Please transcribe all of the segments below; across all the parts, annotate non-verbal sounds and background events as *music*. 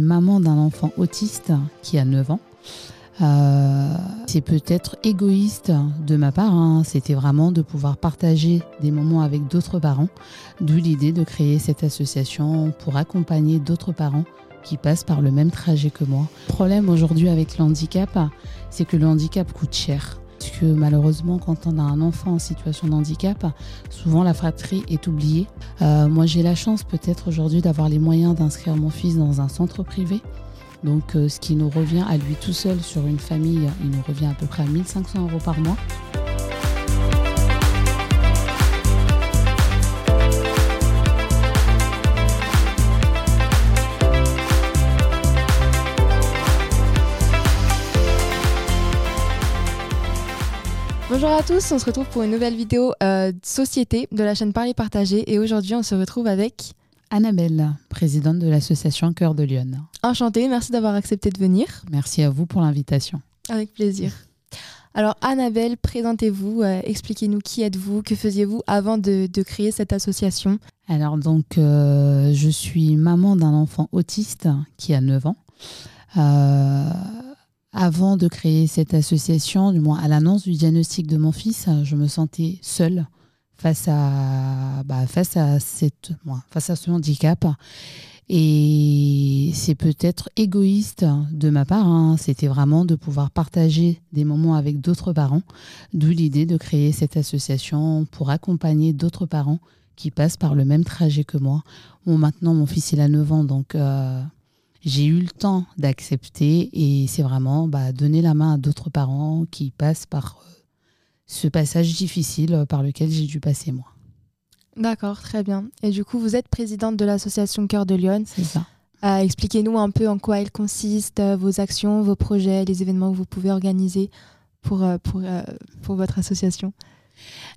maman d'un enfant autiste qui a 9 ans. Euh, c'est peut-être égoïste de ma part, hein. c'était vraiment de pouvoir partager des moments avec d'autres parents, d'où l'idée de créer cette association pour accompagner d'autres parents qui passent par le même trajet que moi. Le problème aujourd'hui avec le handicap, c'est que le handicap coûte cher. Parce que malheureusement, quand on a un enfant en situation de handicap, souvent la fratrie est oubliée. Euh, moi, j'ai la chance peut-être aujourd'hui d'avoir les moyens d'inscrire mon fils dans un centre privé. Donc, euh, ce qui nous revient à lui tout seul sur une famille, il nous revient à peu près à 1500 euros par mois. Bonjour à tous, on se retrouve pour une nouvelle vidéo euh, société de la chaîne Parler Partager et aujourd'hui on se retrouve avec Annabelle, présidente de l'association Cœur de Lyon. Enchantée, merci d'avoir accepté de venir. Merci à vous pour l'invitation. Avec plaisir. Alors Annabelle, présentez-vous, euh, expliquez-nous qui êtes-vous, que faisiez-vous avant de, créer cette association Alors donc euh, je suis maman d'un enfant autiste qui a 9 ans. Avant de créer cette association, du moins à l'annonce du diagnostic de mon fils, je me sentais seule face à, bah, face à, face à ce handicap. Et c'est peut-être égoïste de ma part, hein. c'était vraiment de pouvoir partager des moments avec d'autres parents, d'où l'idée de créer cette association pour accompagner d'autres parents qui passent par le même trajet que moi. Maintenant, mon fils, il a 9 ans, donc euh, j'ai eu le temps d'accepter et c'est vraiment bah, donner la main à d'autres parents qui passent par euh, ce passage difficile euh, par lequel j'ai dû passer moi. D'accord, très bien. Et du coup, vous êtes présidente de l'association Cœur de Lyon. C'est ça. Euh, expliquez-nous un peu en quoi elle consiste, vos actions, vos projets, les événements que vous pouvez organiser pour, pour, pour votre association.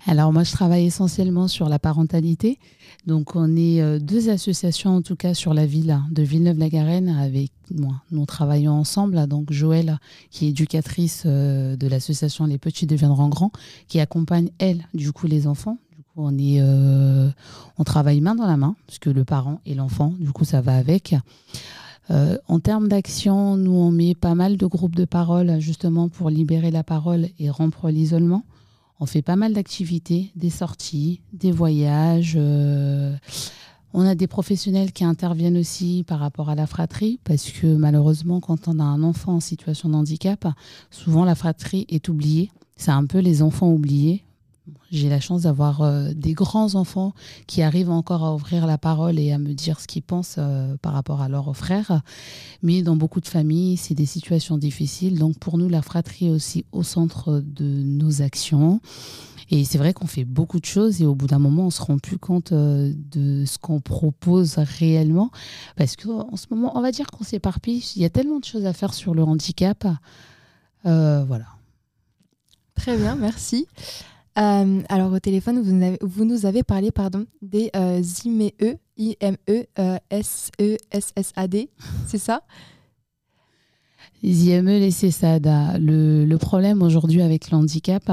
Alors moi, je travaille essentiellement sur la parentalité. Donc on est euh, deux associations en tout cas sur la ville de Villeneuve-la-Garenne avec moi. Nous travaillons ensemble. Donc Joëlle, qui est éducatrice euh, de l'association Les Petits deviendront grands, qui accompagne elle du coup les enfants. Du coup on est, euh, on travaille main dans la main puisque le parent et l'enfant, du coup ça va avec. en termes d'action, nous on met pas mal de groupes de parole justement pour libérer la parole et rompre l'isolement. On fait pas mal d'activités, des sorties, des voyages. Euh, on a des professionnels qui interviennent aussi par rapport à la fratrie, parce que malheureusement, quand on a un enfant en situation de handicap, souvent la fratrie est oubliée. C'est un peu les enfants oubliés. J'ai la chance d'avoir euh, des grands enfants qui arrivent encore à ouvrir la parole et à me dire ce qu'ils pensent euh, par rapport à leurs frères. Mais dans beaucoup de familles, c'est des situations difficiles. Donc pour nous, la fratrie est aussi au centre de nos actions. Et c'est vrai qu'on fait beaucoup de choses et au bout d'un moment, on ne se rend plus compte euh, de ce qu'on propose réellement. Parce qu'en ce moment, on va dire qu'on s'éparpille. Il y a tellement de choses à faire sur le handicap. voilà. Très bien, merci. Euh, alors au téléphone, vous nous avez, parlé pardon, des euh, IME, IME, euh, c'est ça? Les IME, les CESAD. Le, le problème aujourd'hui avec le handicap,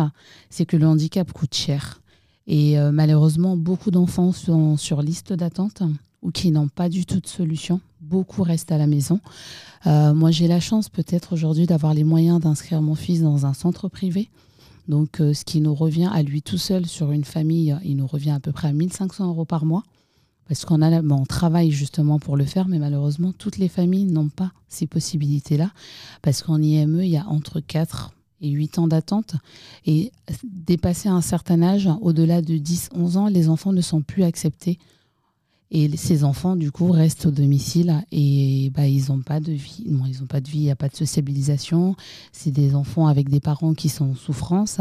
c'est que le handicap coûte cher. Et euh, malheureusement, beaucoup d'enfants sont sur liste d'attente ou qui n'ont pas du tout de solution. Beaucoup restent à la maison. moi, j'ai la chance peut-être aujourd'hui d'avoir les moyens d'inscrire mon fils dans un centre privé. Donc, euh, ce qui nous revient à lui tout seul sur une famille, il nous revient à peu près à 1500 euros par mois. Parce qu'on a, bon, on travaille justement pour le faire, mais malheureusement, toutes les familles n'ont pas ces possibilités-là. Parce qu'en IME, il y a entre 4 et 8 ans d'attente. Et dépasser un certain âge, au-delà de 10-11 ans, les enfants ne sont plus acceptés et ces enfants, du coup, restent au domicile et bah, ils n'ont pas de vie. ils n'ont pas de vie, il n'y a pas de sociabilisation. C'est des enfants avec des parents qui sont en souffrance.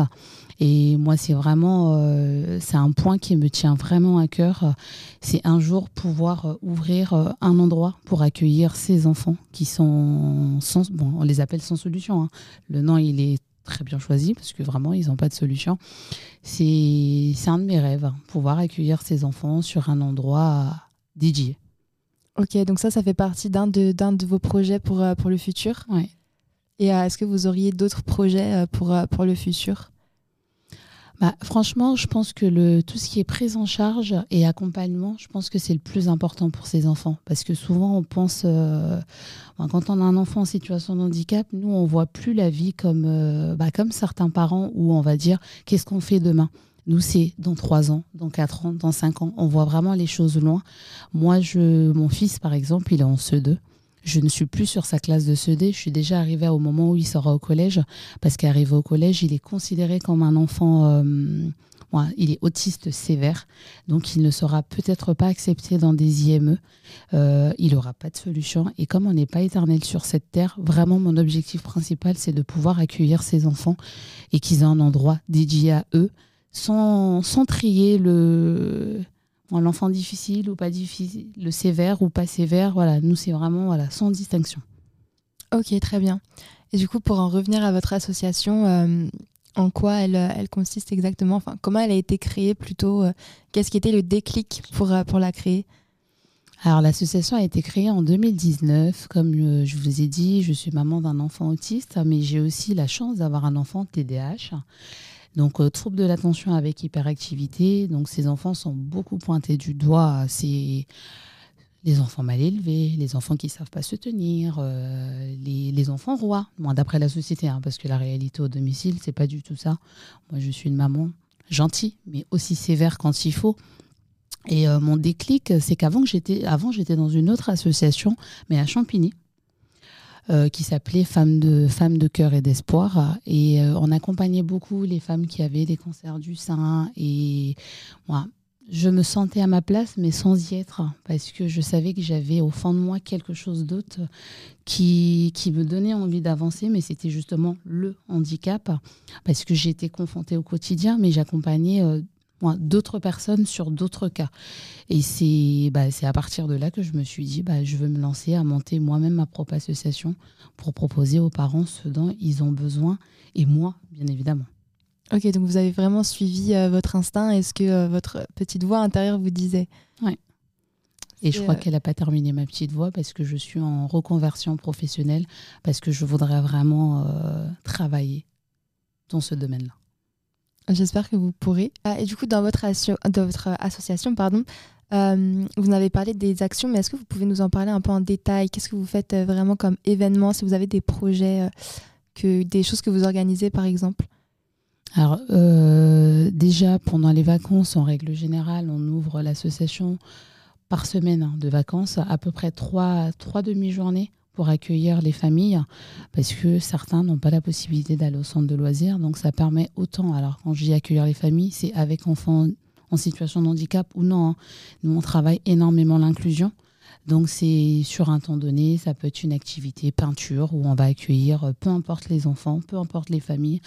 Et moi, c'est vraiment, euh, c'est un point qui me tient vraiment à cœur. C'est un jour pouvoir ouvrir euh, un endroit pour accueillir ces enfants qui sont sans, bon, on les appelle sans solution. Hein. Le nom, il est très bien choisi parce que vraiment, ils n'ont pas de solution. C'est un de mes rêves, pouvoir accueillir ces enfants sur un endroit dédié. Ok, donc ça, ça fait partie d'un de, de vos projets pour, euh, pour le futur. Et euh, est-ce que vous auriez d'autres projets euh, pour, pour le futur? Bah, franchement, je pense que le, tout ce qui est prise en charge et accompagnement, je pense que c'est le plus important pour ces enfants. Parce que souvent, on pense, euh, quand on a un enfant en situation de handicap, nous, on voit plus la vie comme, euh, bah, certains parents où on va dire qu'est-ce qu'on fait demain. Nous, c'est dans trois ans, dans quatre ans, dans cinq ans. On voit vraiment les choses loin. Moi, je, mon fils, par exemple, il est en CE2 je ne suis plus sur sa classe de CED, je suis déjà arrivée au moment où il sera au collège, parce qu'arrivé au collège, il est considéré comme un enfant, euh, il est autiste sévère, donc il ne sera peut-être pas accepté dans des IME, euh, il n'aura pas de solution, et comme on n'est pas éternel sur cette terre, vraiment mon objectif principal, c'est de pouvoir accueillir ces enfants et qu'ils aient un endroit dédié à eux, sans trier le l'enfant difficile ou pas difficile, le sévère ou pas sévère, voilà, nous c'est vraiment voilà, sans distinction. Ok, très bien. Et du coup, pour en revenir à votre association, euh, en quoi elle, elle, consiste exactement? Enfin, Comment elle a été créée plutôt euh, Qu'est-ce qui était le déclic pour, euh, pour la créer? Alors l'association a été créée en 2019. Comme je vous ai dit, je suis maman d'un enfant autiste, mais j'ai aussi la chance d'avoir un enfant TDAH. Donc, euh, trouble de l'attention avec hyperactivité. Donc, ces enfants sont beaucoup pointés du doigt. C'est les enfants mal élevés, les enfants qui ne savent pas se tenir, euh, les, enfants rois, moi d'après la société, hein, parce que la réalité au domicile, c'est pas du tout ça. Moi, je suis une maman gentille, mais aussi sévère quand il faut. Et euh, mon déclic, c'est qu'avant j'étais, avant j'étais dans une autre association, mais à Champigny. Euh, qui s'appelait Femmes de, femmes de cœur et d'espoir. Et euh, on accompagnait beaucoup les femmes qui avaient des cancers du sein. Et moi, je me sentais à ma place, mais sans y être, parce que je savais que j'avais au fond de moi quelque chose d'autre qui, qui me donnait envie d'avancer, mais c'était justement le handicap, parce que j'étais confrontée au quotidien, mais j'accompagnais euh, d'autres personnes sur d'autres cas. Et c'est bah, à partir de là que je me suis dit, bah, je veux me lancer à monter moi-même ma propre association pour proposer aux parents ce dont ils ont besoin, et moi, bien évidemment. Ok, donc vous avez vraiment suivi euh, votre instinct et ce que euh, votre petite voix intérieure vous disait. Oui. Et je crois euh, qu'elle n'a pas terminé ma petite voix parce que je suis en reconversion professionnelle, parce que je voudrais vraiment travailler dans ce domaine-là. J'espère que vous pourrez. Ah, et du coup, dans votre, association, pardon, euh, vous avez parlé des actions, mais est-ce que vous pouvez nous en parler un peu en détail? Qu'est-ce que vous faites euh, vraiment comme événement? Si vous avez des projets, euh, que, des choses que vous organisez, par exemple? Alors, déjà, pendant les vacances, en règle générale, on ouvre l'association par semaine hein, de vacances, à peu près trois, trois demi-journées pour accueillir les familles parce que certains n'ont pas la possibilité d'aller au centre de loisirs. Donc ça permet autant, alors quand je dis accueillir les familles, c'est avec enfants en situation de handicap ou non. Hein. Nous, on travaille énormément l'inclusion. Donc c'est sur un temps donné, ça peut être une activité peinture où on va accueillir euh, peu importe les enfants, peu importe les familles.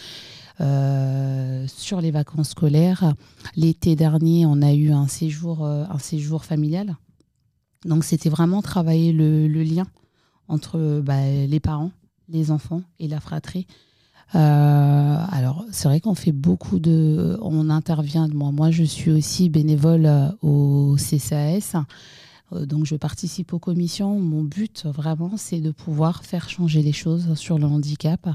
Euh, sur les vacances scolaires, l'été dernier, on a eu un séjour, euh, un séjour familial. Donc c'était vraiment travailler le lien entre bah, les parents, les enfants et la fratrie. Euh, alors, c'est vrai qu'on fait beaucoup de. On intervient. Moi, moi je suis aussi bénévole euh, au CCAS. Euh, donc, je participe aux commissions. Mon but, vraiment, c'est de pouvoir faire changer les choses sur le handicap.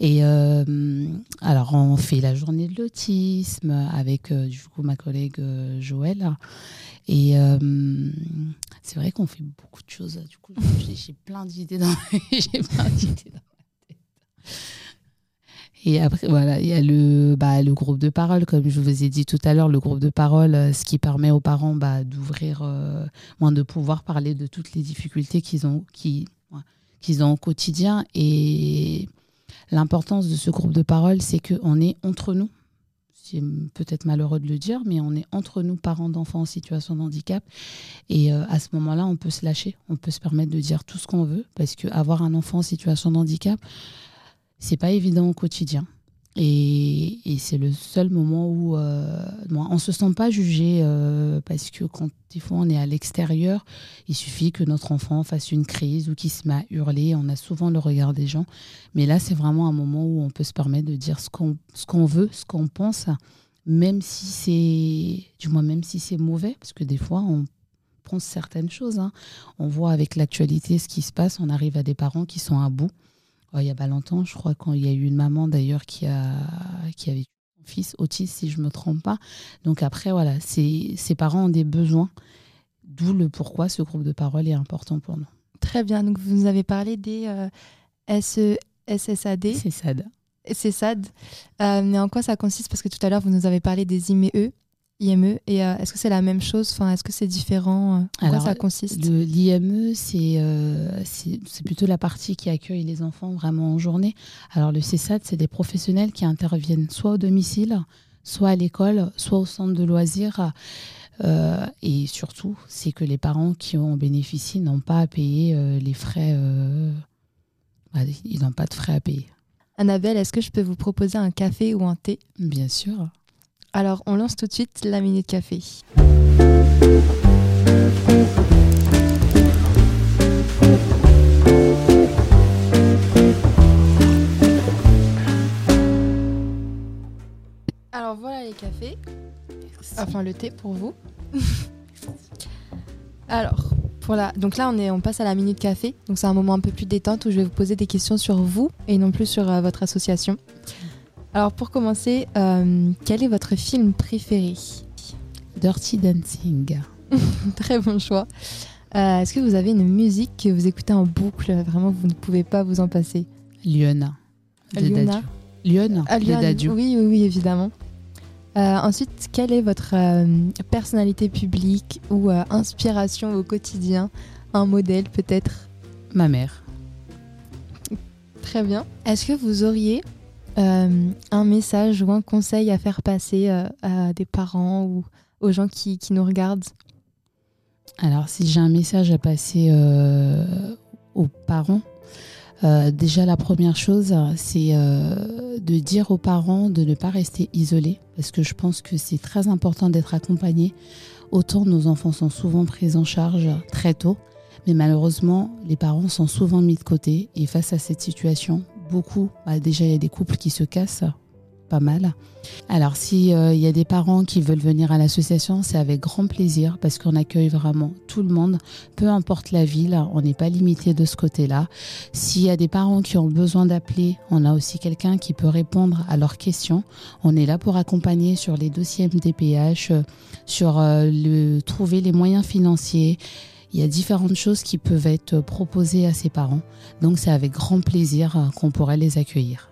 Et alors, on fait la journée de l'autisme avec, du coup, ma collègue Joël. Et euh, c'est vrai qu'on fait beaucoup de choses. Du coup, j'ai plein d'idées dans, *laughs* j'ai plein d'idées dans ma tête. Et après, voilà, il y a le, bah, le groupe de parole, comme je vous ai dit tout à l'heure, le groupe de parole, euh, ce qui permet aux parents bah, d'ouvrir, euh, de pouvoir parler de toutes les difficultés qu'ils ont, ont au quotidien. Et l'importance de ce groupe de parole, c'est qu'on est entre nous c'est peut-être malheureux de le dire, mais on est entre nous, parents d'enfants en situation de handicap. Et euh, à ce moment-là, on peut se lâcher, on peut se permettre de dire tout ce qu'on veut, parce qu'avoir un enfant en situation de handicap, c'est pas évident au quotidien. Et, c'est le seul moment où euh, on ne se sent pas jugé euh, parce que quand des fois on est à l'extérieur, il suffit que notre enfant fasse une crise ou qu'il se met à hurler. On a souvent le regard des gens. Mais là, c'est vraiment un moment où on peut se permettre de dire ce qu'on veut, ce qu'on pense, même si c'est, du moins même si c'est mauvais, parce que des fois on pense certaines choses. Hein. On voit avec l'actualité ce qui se passe. On arrive à des parents qui sont à bout il n'y a pas longtemps, je crois qu'il y a eu une maman d'ailleurs qui, a, qui avait son fils autiste, si je ne me trompe pas. Donc après, voilà, ces parents ont des besoins, d'où le pourquoi ce groupe de parole est important pour nous. Très bien, donc vous nous avez parlé des euh, SE, SSAD. C'est SAD. C'est SAD. Euh, mais en quoi ça consiste? Parce que tout à l'heure, vous nous avez parlé des IME. IME, et euh, est-ce que c'est la même chose? Enfin, Est-ce que c'est différent? En quoi ça consiste? L'IME, c'est plutôt la partie qui accueille les enfants vraiment en journée. Alors le CSAD, c'est des professionnels qui interviennent soit au domicile, soit à l'école, soit au centre de loisirs. et surtout, c'est que les parents qui en bénéficient n'ont pas à payer les frais. Bah, ils n'ont pas de frais à payer. Annabelle, est-ce que je peux vous proposer un café ou un thé? Bien sûr. Alors, on lance tout de suite la minute café. Alors voilà les cafés. Enfin le thé pour vous. *laughs* Alors, donc là, on, est, on passe à la minute café. Donc c'est un moment un peu plus détente où je vais vous poser des questions sur vous et non plus sur euh, votre association. Alors pour commencer, euh, quel est votre film préféré? Dirty Dancing. *laughs* Très bon choix. Euh, est-ce que vous avez une musique que vous écoutez en boucle? Vraiment, vous ne pouvez pas vous en passer. Lyon. Lyon. Lyon. Oui, oui, oui, évidemment. Euh, ensuite, quelle est votre personnalité publique ou inspiration au quotidien? Un modèle peut-être? Ma mère. Très bien. Est-ce que vous auriez un message ou un conseil à faire passer à des parents ou aux gens qui, nous regardent? Alors, si j'ai un message à passer aux parents, déjà, la première chose, c'est de dire aux parents de ne pas rester isolés parce que je pense que c'est très important d'être accompagné. Autant nos enfants sont souvent pris en charge très tôt, mais malheureusement, les parents sont souvent mis de côté. Et face à cette situation, beaucoup, bah, déjà il y a des couples qui se cassent pas mal. Alors s'il euh, y a des parents qui veulent venir à l'association, c'est avec grand plaisir parce qu'on accueille vraiment tout le monde, peu importe la ville, on n'est pas limité de ce côté-là. S'il y a des parents qui ont besoin d'appeler, on a aussi quelqu'un qui peut répondre à leurs questions. On est là pour accompagner sur les dossiers MDPH, euh, sur euh, le, trouver les moyens financiers. Il y a différentes choses qui peuvent être proposées à ces parents. Donc c'est avec grand plaisir qu'on pourrait les accueillir.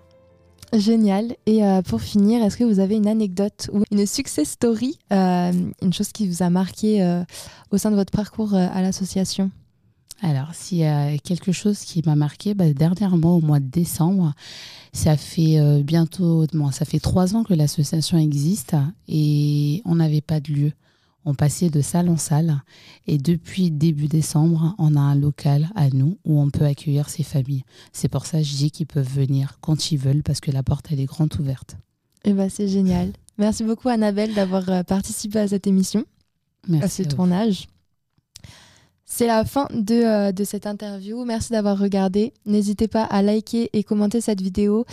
Génial. Et euh, pour finir, est-ce que vous avez une anecdote ou une success story, euh, une chose qui vous a marqué euh, au sein de votre parcours à l'association? Alors, s'il y a quelque chose qui m'a marqué, bah, dernièrement, au mois de décembre, ça fait bientôt, ça fait trois ans que l'association existe et on n'avait pas de lieu. On passait de salle en salle et depuis début décembre, on a un local à nous où on peut accueillir ces familles. C'est pour ça que je dis qu'ils peuvent venir quand ils veulent parce que la porte elle est grande ouverte. Et eh ben c'est génial. Merci beaucoup Annabelle d'avoir euh, participé à cette émission, Merci à ce tournage. C'est la fin de, euh, de, cette interview. Merci d'avoir regardé. N'hésitez pas à liker et commenter cette vidéo.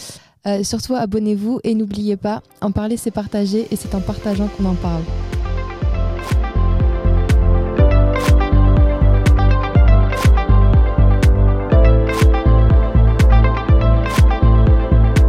Euh, surtout abonnez-vous et n'oubliez pas, en parler c'est partager et c'est en partageant qu'on en parle.